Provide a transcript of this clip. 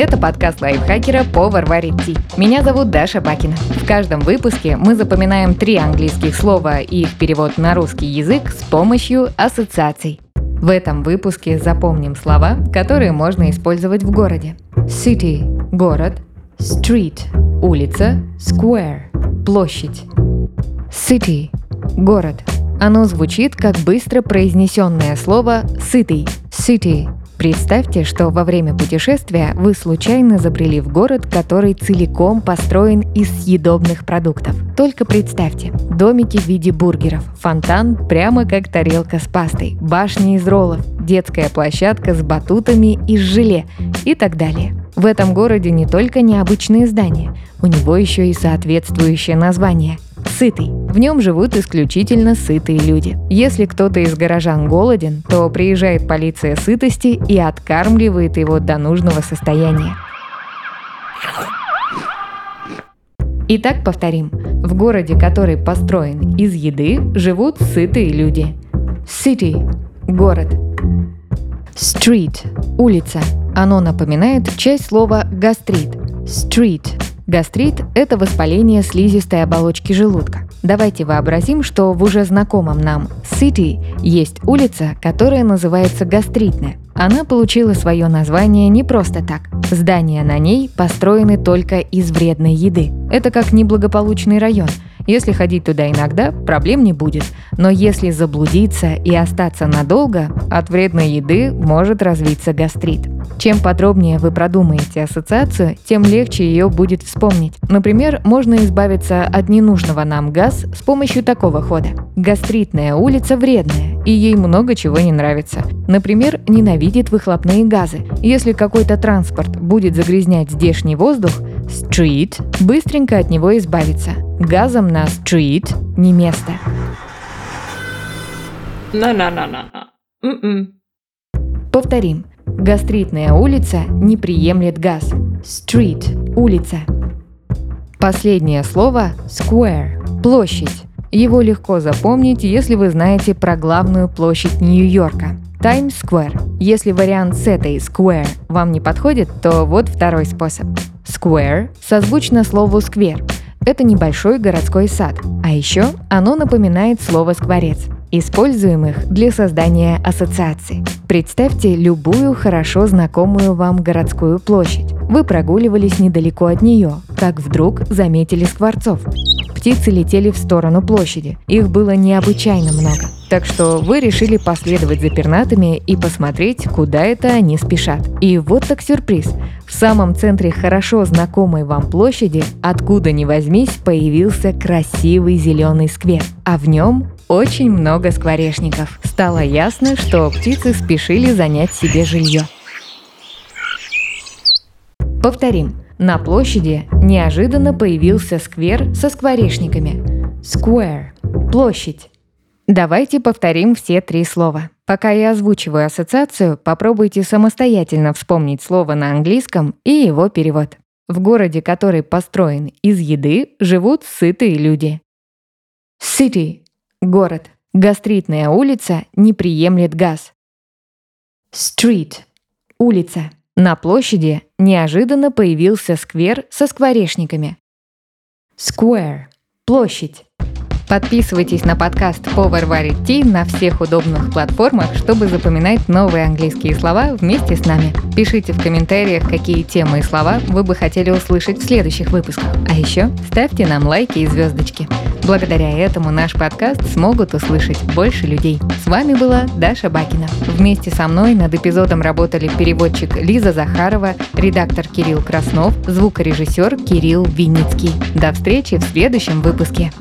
Это подкаст лайфхакера «Повар варит ти». Меня зовут Даша Бакина. В каждом выпуске мы запоминаем три английских слова и их перевод на русский язык с помощью ассоциаций. В этом выпуске запомним слова, которые можно использовать в городе. City – город, street – улица, square – площадь. City – город. Оно звучит как быстро произнесенное слово «сытый» – city Представьте, что во время путешествия вы случайно забрели в город, который целиком построен из съедобных продуктов. Только представьте, домики в виде бургеров, фонтан прямо как тарелка с пастой, башни из роллов, детская площадка с батутами из желе и так далее. В этом городе не только необычные здания, у него еще и соответствующее название – сытый. В нем живут исключительно сытые люди. Если кто-то из горожан голоден, то приезжает полиция сытости и откармливает его до нужного состояния. Итак, повторим. В городе, который построен из еды, живут сытые люди. City – город. Street – улица. Оно напоминает часть слова гастрит. Street Гастрит – это воспаление слизистой оболочки желудка. Давайте вообразим, что в уже знакомом нам City есть улица, которая называется Гастритная. Она получила свое название не просто так. Здания на ней построены только из вредной еды. Это как неблагополучный район – если ходить туда иногда, проблем не будет. Но если заблудиться и остаться надолго, от вредной еды может развиться гастрит. Чем подробнее вы продумаете ассоциацию, тем легче ее будет вспомнить. Например, можно избавиться от ненужного нам газ с помощью такого хода. Гастритная улица вредная, и ей много чего не нравится. Например, ненавидит выхлопные газы. Если какой-то транспорт будет загрязнять здешний воздух, Street быстренько от него избавиться. Газом на street не место. На-на-на-на. М-м. Повторим. Гастритная улица не приемлет газ. Street – улица. Последнее слово – square – площадь. Его легко запомнить, если вы знаете про главную площадь Нью-Йорка – Times Square. Если вариант с этой Square вам не подходит, то вот второй способ. Square созвучно слову сквер. Это небольшой городской сад. А еще оно напоминает слово скворец, используемых для создания ассоциаций. Представьте любую хорошо знакомую вам городскую площадь. Вы прогуливались недалеко от нее, как вдруг заметили скворцов. Птицы летели в сторону площади. Их было необычайно много. Так что вы решили последовать за пернатыми и посмотреть, куда это они спешат. И вот так сюрприз. В самом центре хорошо знакомой вам площади, откуда ни возьмись, появился красивый зеленый сквер. А в нем очень много скворечников. Стало ясно, что птицы спешили занять себе жилье. Повторим. На площади неожиданно появился сквер со скворечниками. Square – площадь. Давайте повторим все три слова. Пока я озвучиваю ассоциацию, попробуйте самостоятельно вспомнить слово на английском и его перевод. В городе, который построен из еды, живут сытые люди. City – город. Гастритная улица не приемлет газ. Street – улица. На площади неожиданно появился сквер со скворечниками. Square – площадь. Подписывайтесь на подкаст «Повар варит ти» на всех удобных платформах, чтобы запоминать новые английские слова вместе с нами. Пишите в комментариях, какие темы и слова вы бы хотели услышать в следующих выпусках. А еще ставьте нам лайки и звездочки. Благодаря этому наш подкаст смогут услышать больше людей. С вами была Даша Бакина. Вместе со мной над эпизодом работали переводчик Лиза Захарова, редактор Кирилл Краснов, звукорежиссер Кирилл Винницкий. До встречи в следующем выпуске.